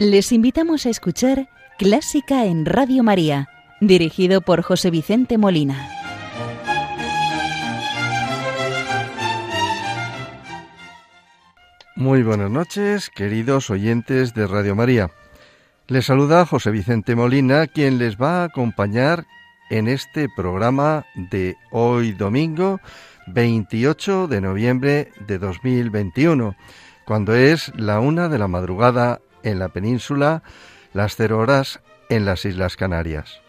Les invitamos a escuchar Clásica en Radio María, dirigido por José Vicente Molina. Muy buenas noches, queridos oyentes de Radio María. Les saluda José Vicente Molina, quien les va a acompañar en este programa de hoy domingo 28 de noviembre de 2021, cuando es la una de la madrugada en la península, las cero horas en las Islas Canarias.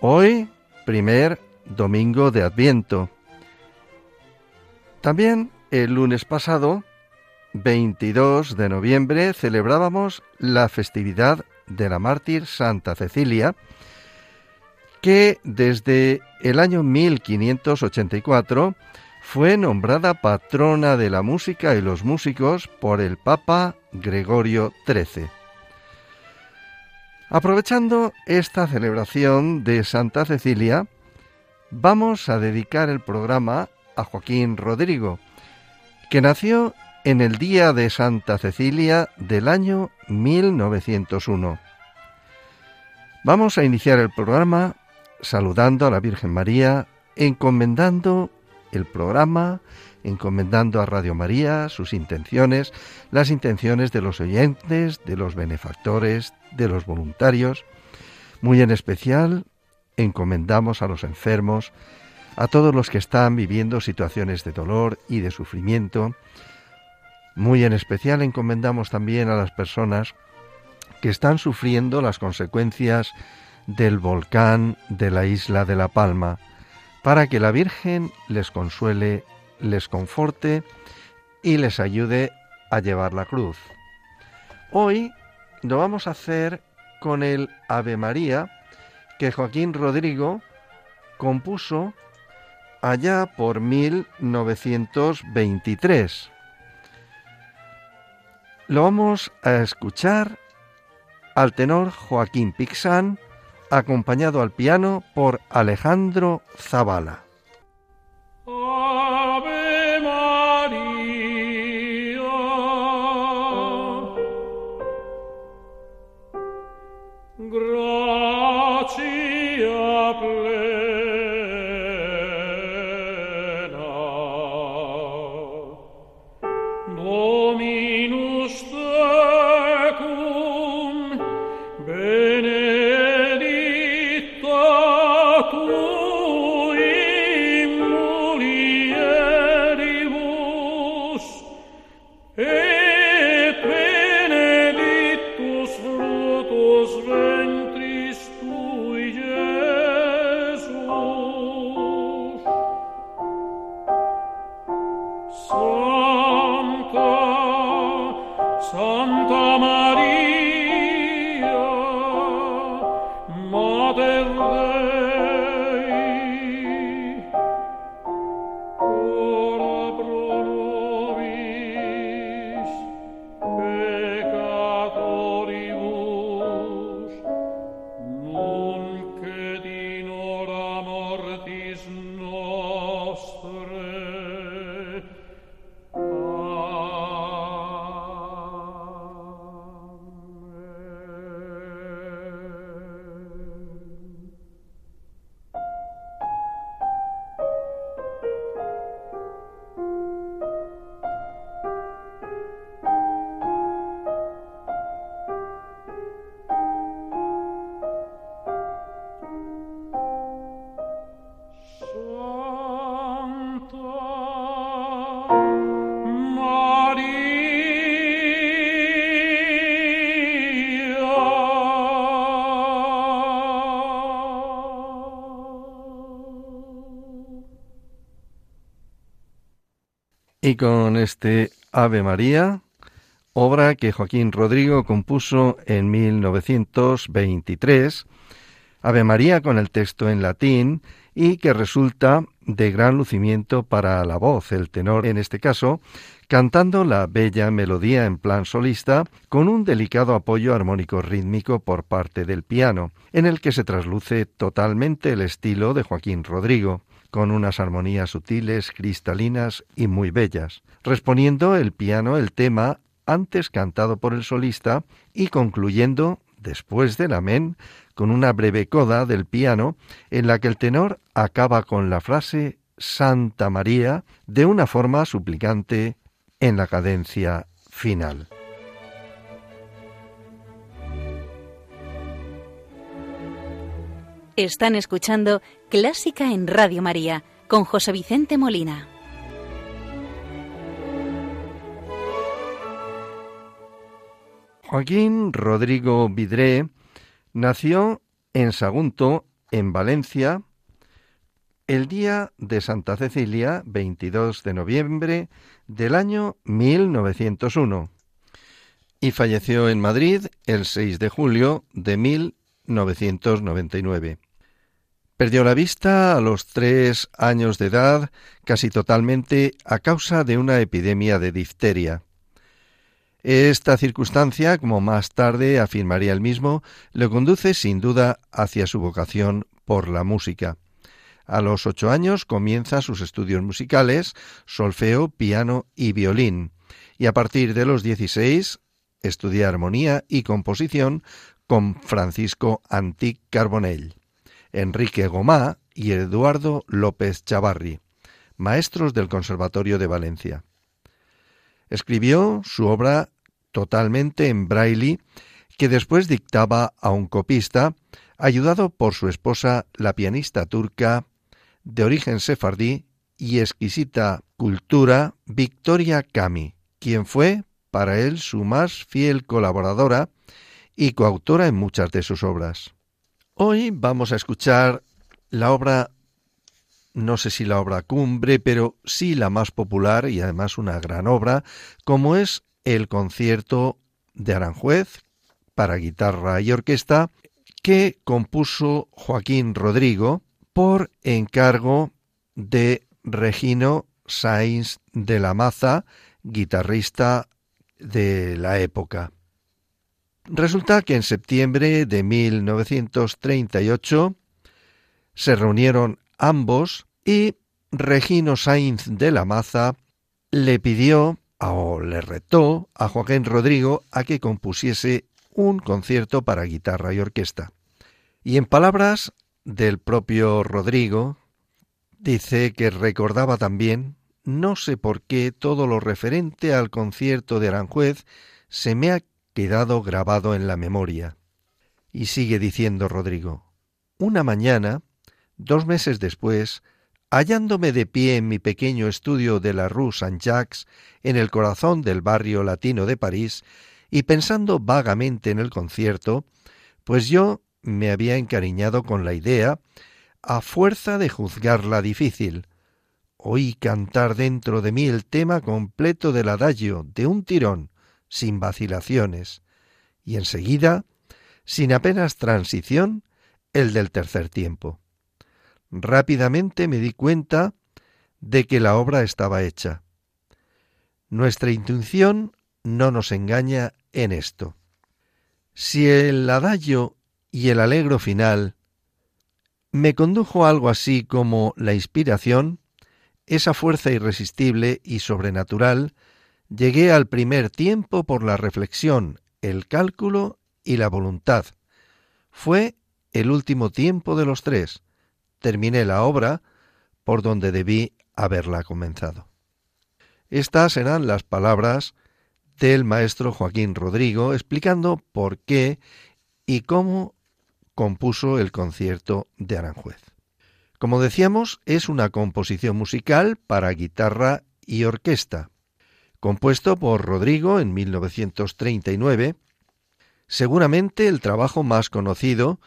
Hoy, primer domingo de Adviento. También el lunes pasado, 22 de noviembre, celebrábamos la festividad de la mártir Santa Cecilia, que desde el año 1584 fue nombrada patrona de la música y los músicos por el Papa Gregorio XIII. Aprovechando esta celebración de Santa Cecilia, vamos a dedicar el programa a Joaquín Rodrigo, que nació en el día de Santa Cecilia del año 1901. Vamos a iniciar el programa saludando a la Virgen María, encomendando el programa, encomendando a Radio María sus intenciones, las intenciones de los oyentes, de los benefactores, de los voluntarios. Muy en especial, encomendamos a los enfermos, a todos los que están viviendo situaciones de dolor y de sufrimiento. Muy en especial encomendamos también a las personas que están sufriendo las consecuencias del volcán de la isla de La Palma, para que la Virgen les consuele, les conforte y les ayude a llevar la cruz. Hoy lo vamos a hacer con el Ave María que Joaquín Rodrigo compuso allá por 1923. Lo vamos a escuchar al tenor Joaquín Pixán acompañado al piano por Alejandro Zavala. so Y con este Ave María, obra que Joaquín Rodrigo compuso en 1923, Ave María con el texto en latín y que resulta de gran lucimiento para la voz, el tenor en este caso, cantando la bella melodía en plan solista con un delicado apoyo armónico rítmico por parte del piano, en el que se trasluce totalmente el estilo de Joaquín Rodrigo con unas armonías sutiles, cristalinas y muy bellas, responiendo el piano el tema antes cantado por el solista y concluyendo, después del amén, con una breve coda del piano en la que el tenor acaba con la frase Santa María de una forma suplicante en la cadencia final. Están escuchando Clásica en Radio María con José Vicente Molina. Joaquín Rodrigo Vidré nació en Sagunto, en Valencia, el día de Santa Cecilia, 22 de noviembre del año 1901, y falleció en Madrid el 6 de julio de 1999. Perdió la vista a los tres años de edad casi totalmente a causa de una epidemia de difteria. Esta circunstancia, como más tarde afirmaría él mismo, le conduce sin duda hacia su vocación por la música. A los ocho años comienza sus estudios musicales, solfeo, piano y violín, y a partir de los dieciséis estudia armonía y composición con Francisco Antic Carbonell, Enrique Gomá y Eduardo López Chavarri, maestros del Conservatorio de Valencia. Escribió su obra totalmente en braille que después dictaba a un copista, ayudado por su esposa, la pianista turca de origen sefardí y exquisita cultura, Victoria Cami, quien fue para él su más fiel colaboradora y coautora en muchas de sus obras. Hoy vamos a escuchar la obra, no sé si la obra cumbre, pero sí la más popular y además una gran obra, como es el concierto de Aranjuez para guitarra y orquesta que compuso Joaquín Rodrigo por encargo de Regino Sainz de la Maza, guitarrista de la época. Resulta que en septiembre de 1938 se reunieron ambos y Regino Sainz de la Maza le pidió o le retó a Joaquín Rodrigo a que compusiese un concierto para guitarra y orquesta. Y en palabras del propio Rodrigo, dice que recordaba también, no sé por qué todo lo referente al concierto de Aranjuez se me ha quedado grabado en la memoria. Y sigue diciendo Rodrigo, una mañana, dos meses después, hallándome de pie en mi pequeño estudio de la Rue Saint-Jacques, en el corazón del barrio latino de París, y pensando vagamente en el concierto, pues yo me había encariñado con la idea, a fuerza de juzgarla difícil. Oí cantar dentro de mí el tema completo del adagio, de un tirón, sin vacilaciones, y enseguida, sin apenas transición, el del tercer tiempo rápidamente me di cuenta de que la obra estaba hecha. Nuestra intuición no nos engaña en esto. Si el adagio y el alegro final me condujo a algo así como la inspiración, esa fuerza irresistible y sobrenatural, llegué al primer tiempo por la reflexión, el cálculo y la voluntad. Fue el último tiempo de los tres, terminé la obra por donde debí haberla comenzado. Estas eran las palabras del maestro Joaquín Rodrigo explicando por qué y cómo compuso el concierto de Aranjuez. Como decíamos, es una composición musical para guitarra y orquesta, compuesto por Rodrigo en 1939, seguramente el trabajo más conocido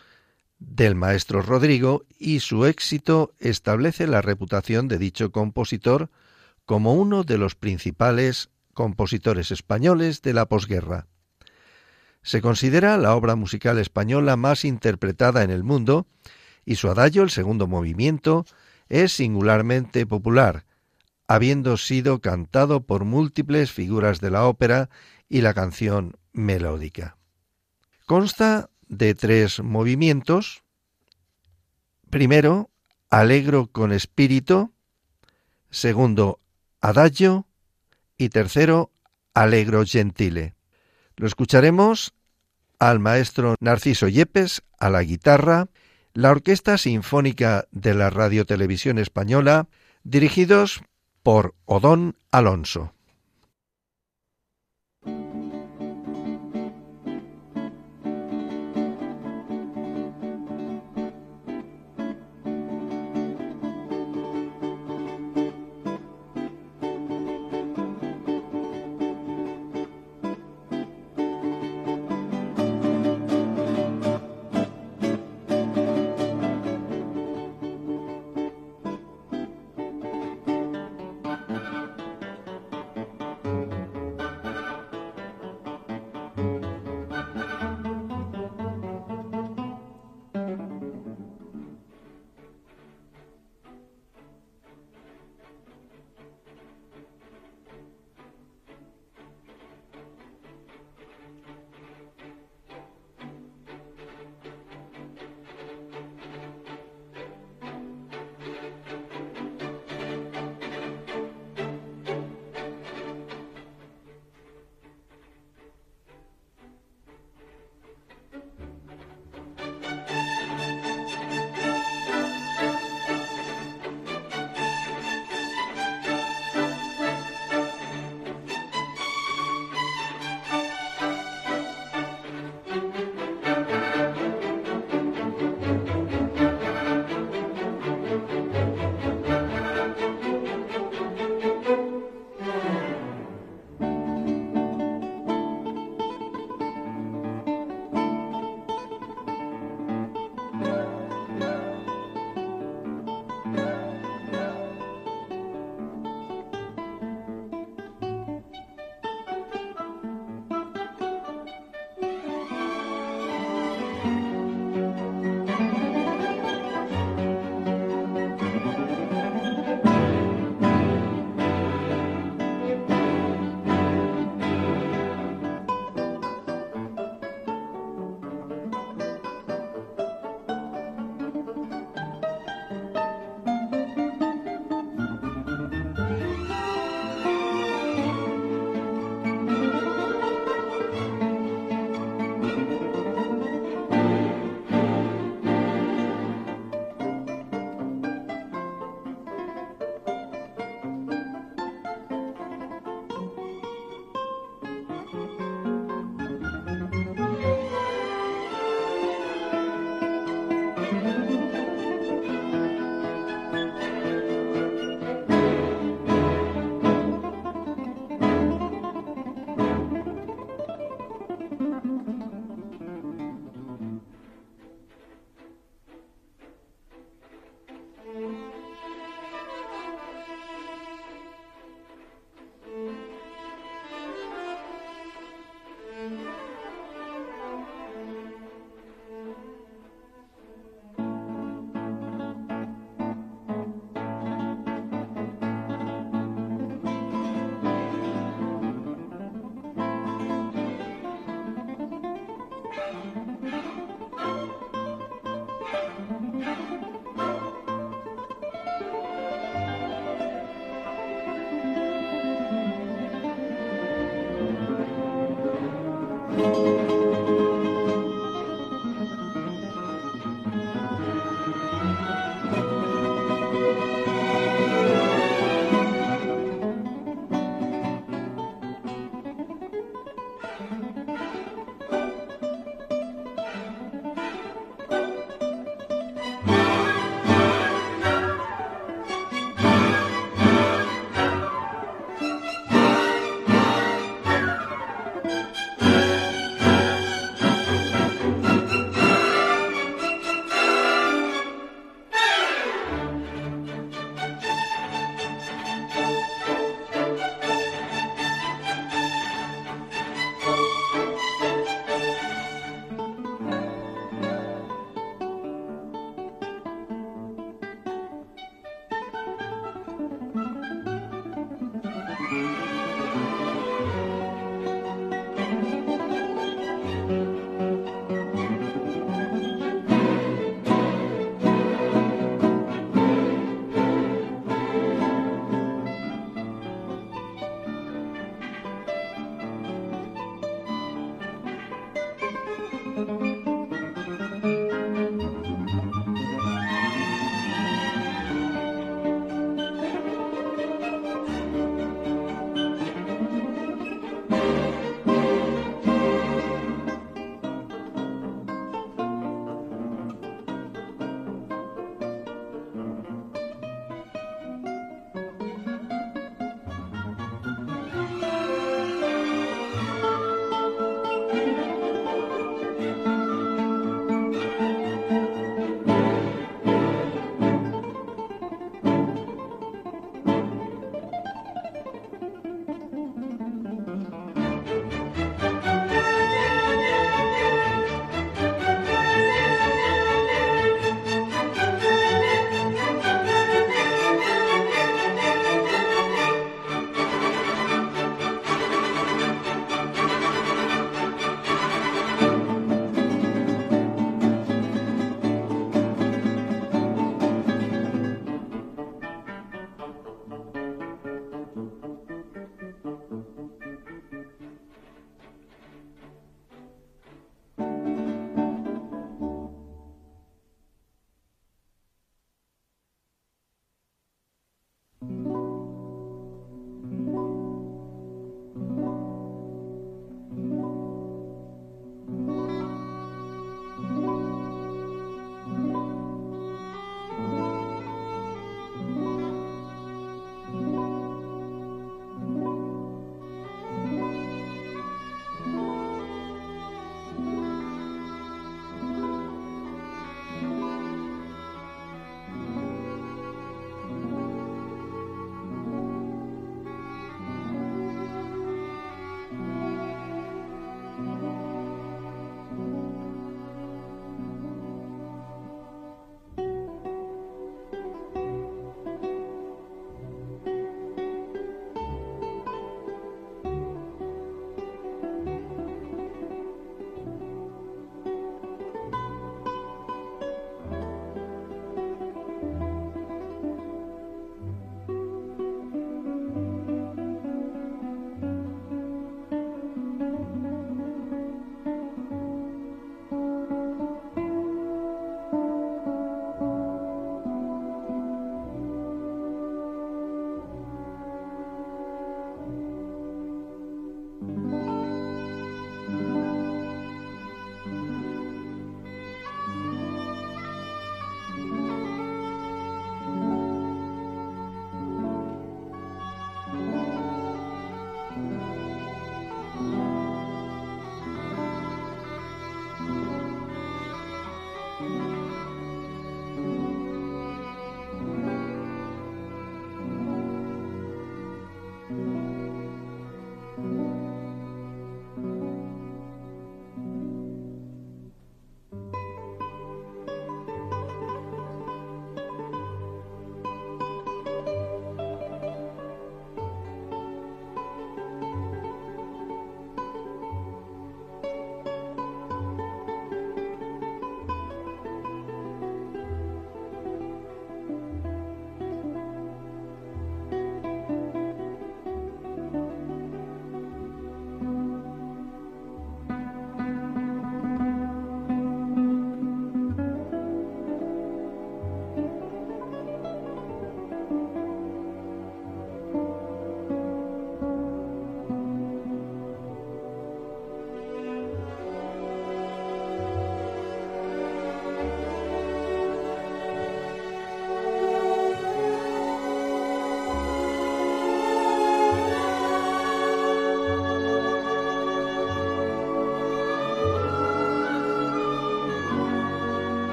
del maestro Rodrigo y su éxito establece la reputación de dicho compositor como uno de los principales compositores españoles de la posguerra. Se considera la obra musical española más interpretada en el mundo y su adagio, el segundo movimiento, es singularmente popular, habiendo sido cantado por múltiples figuras de la ópera y la canción melódica. Consta de tres movimientos. Primero, alegro con espíritu. Segundo, adagio. Y tercero, Allegro Gentile. Lo escucharemos al maestro Narciso Yepes a la guitarra, la Orquesta Sinfónica de la Radio Televisión Española, dirigidos por Odón Alonso.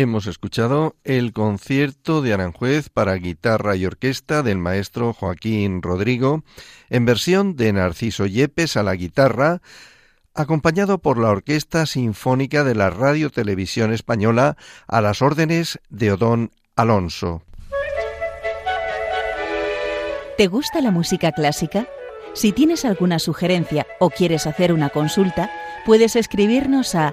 Hemos escuchado el concierto de Aranjuez para guitarra y orquesta del maestro Joaquín Rodrigo, en versión de Narciso Yepes a la guitarra, acompañado por la Orquesta Sinfónica de la Radio Televisión Española a las órdenes de Odón Alonso. ¿Te gusta la música clásica? Si tienes alguna sugerencia o quieres hacer una consulta, puedes escribirnos a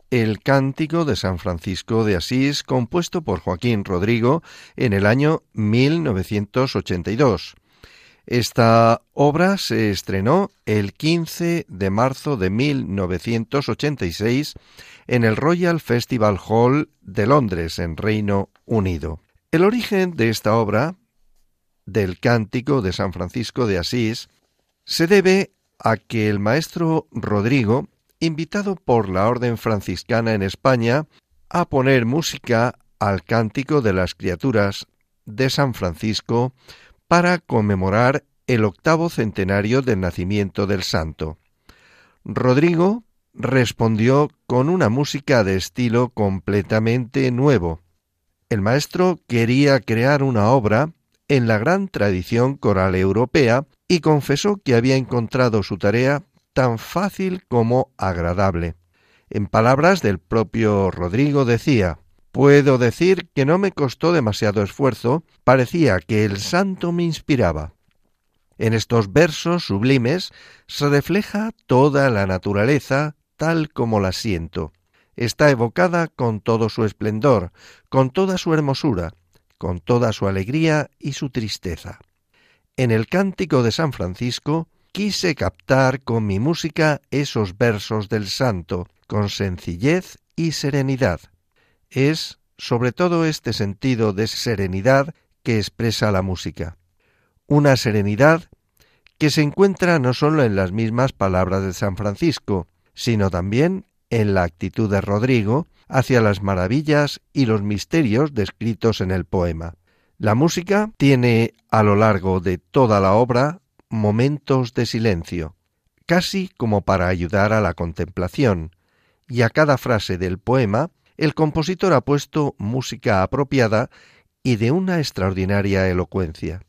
el Cántico de San Francisco de Asís, compuesto por Joaquín Rodrigo en el año 1982. Esta obra se estrenó el 15 de marzo de 1986 en el Royal Festival Hall de Londres, en Reino Unido. El origen de esta obra, del Cántico de San Francisco de Asís, se debe a que el maestro Rodrigo invitado por la Orden franciscana en España a poner música al cántico de las criaturas de San Francisco para conmemorar el octavo centenario del nacimiento del santo. Rodrigo respondió con una música de estilo completamente nuevo. El maestro quería crear una obra en la gran tradición coral europea y confesó que había encontrado su tarea tan fácil como agradable. En palabras del propio Rodrigo decía, Puedo decir que no me costó demasiado esfuerzo, parecía que el santo me inspiraba. En estos versos sublimes se refleja toda la naturaleza tal como la siento. Está evocada con todo su esplendor, con toda su hermosura, con toda su alegría y su tristeza. En el cántico de San Francisco quise captar con mi música esos versos del santo, con sencillez y serenidad. Es sobre todo este sentido de serenidad que expresa la música. Una serenidad que se encuentra no solo en las mismas palabras de San Francisco, sino también en la actitud de Rodrigo hacia las maravillas y los misterios descritos en el poema. La música tiene a lo largo de toda la obra momentos de silencio, casi como para ayudar a la contemplación, y a cada frase del poema el compositor ha puesto música apropiada y de una extraordinaria elocuencia.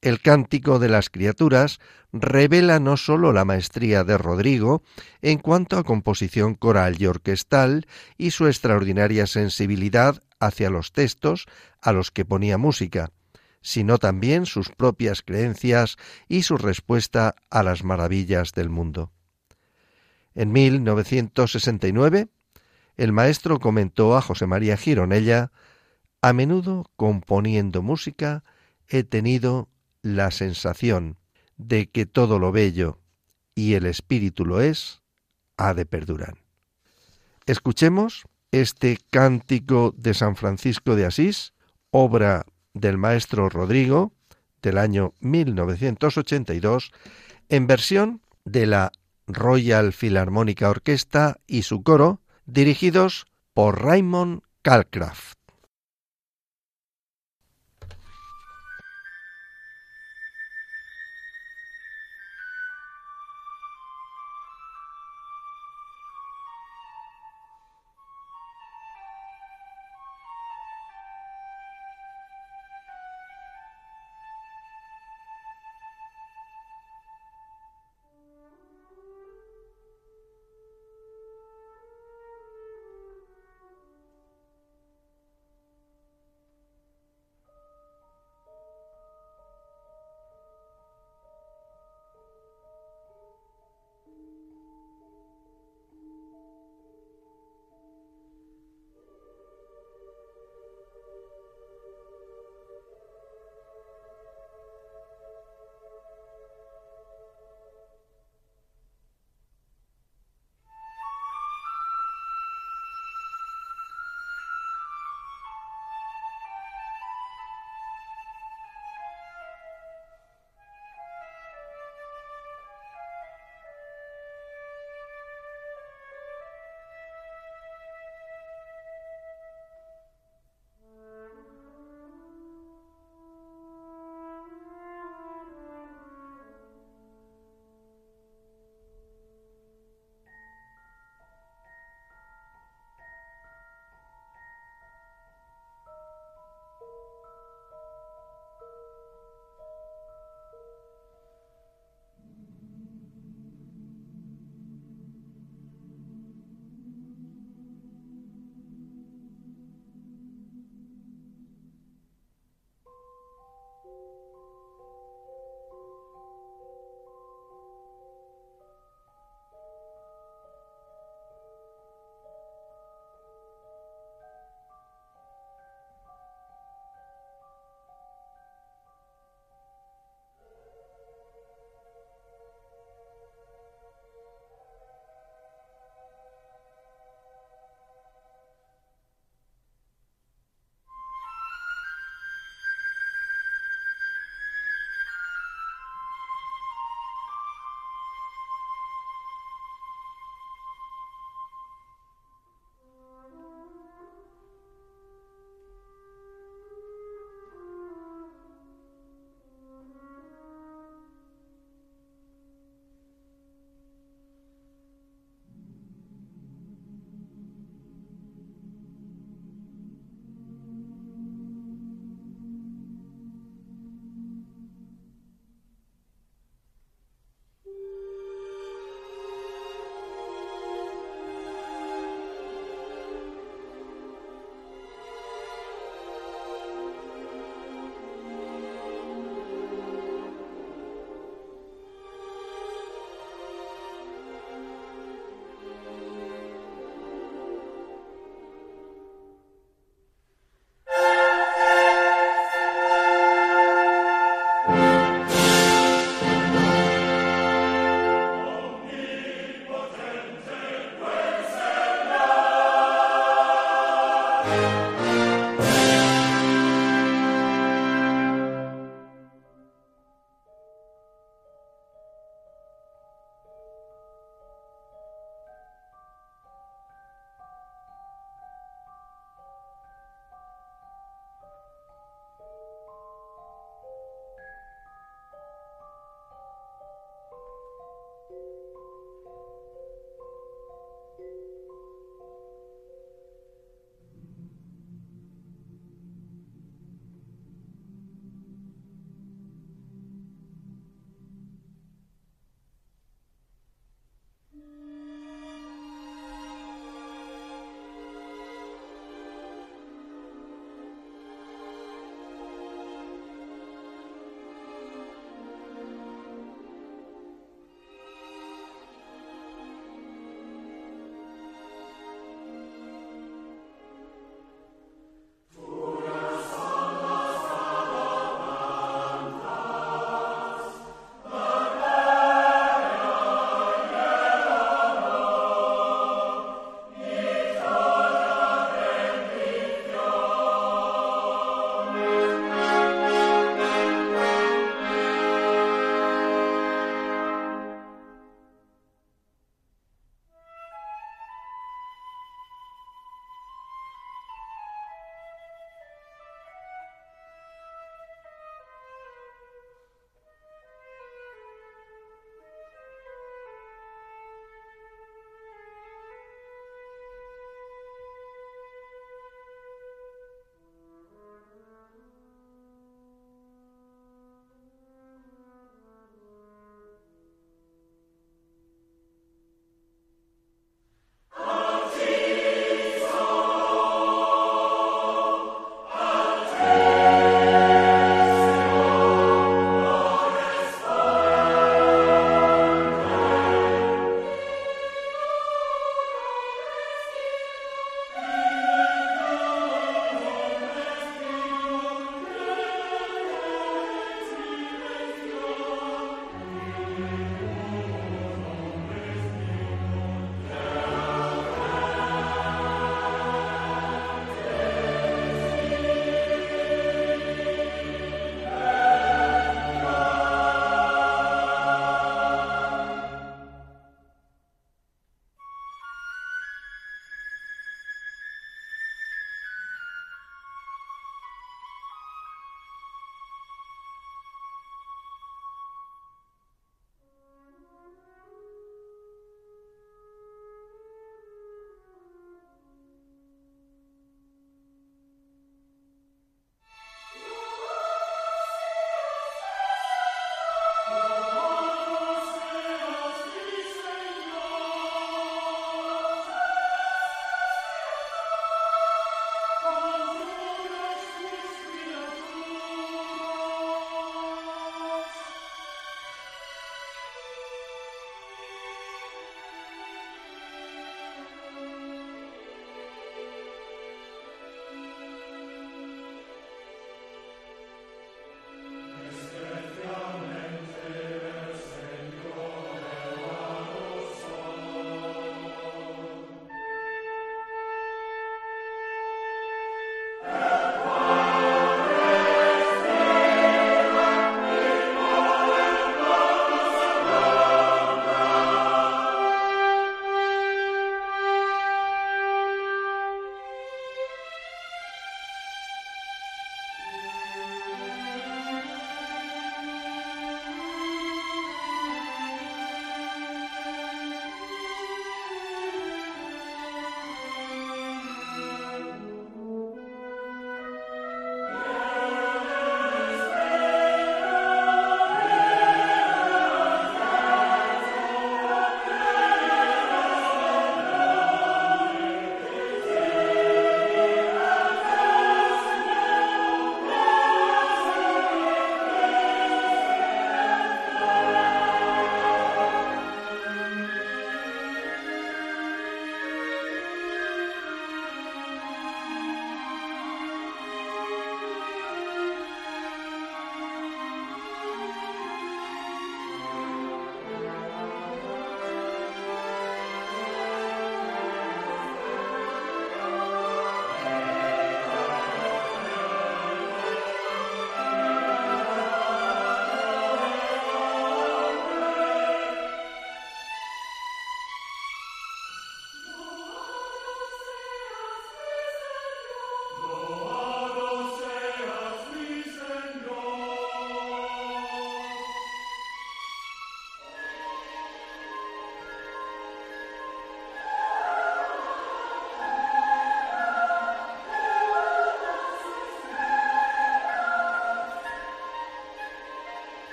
El cántico de las criaturas revela no sólo la maestría de Rodrigo en cuanto a composición coral y orquestal y su extraordinaria sensibilidad hacia los textos a los que ponía música, sino también sus propias creencias y su respuesta a las maravillas del mundo. En 1969, el maestro comentó a José María Gironella, a menudo componiendo música he tenido la sensación de que todo lo bello y el espíritu lo es, ha de perdurar. Escuchemos este cántico de San Francisco de Asís, obra del maestro Rodrigo del año 1982 en versión de la Royal Philharmonic Orquesta y su coro dirigidos por Raymond Calcraft.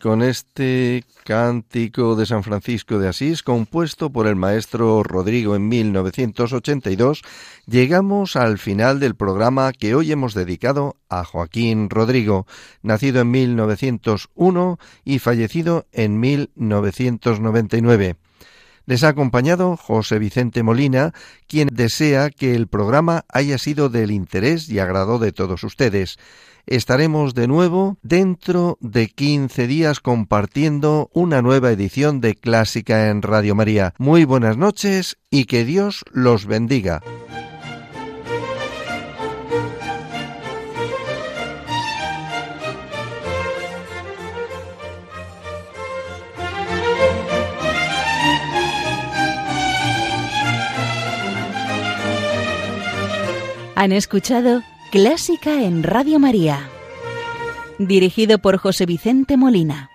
Con este cántico de San Francisco de Asís, compuesto por el maestro Rodrigo en 1982, llegamos al final del programa que hoy hemos dedicado a Joaquín Rodrigo, nacido en 1901 y fallecido en 1999. Les ha acompañado José Vicente Molina, quien desea que el programa haya sido del interés y agrado de todos ustedes estaremos de nuevo dentro de 15 días compartiendo una nueva edición de Clásica en Radio María. Muy buenas noches y que Dios los bendiga. Han escuchado Clásica en Radio María. Dirigido por José Vicente Molina.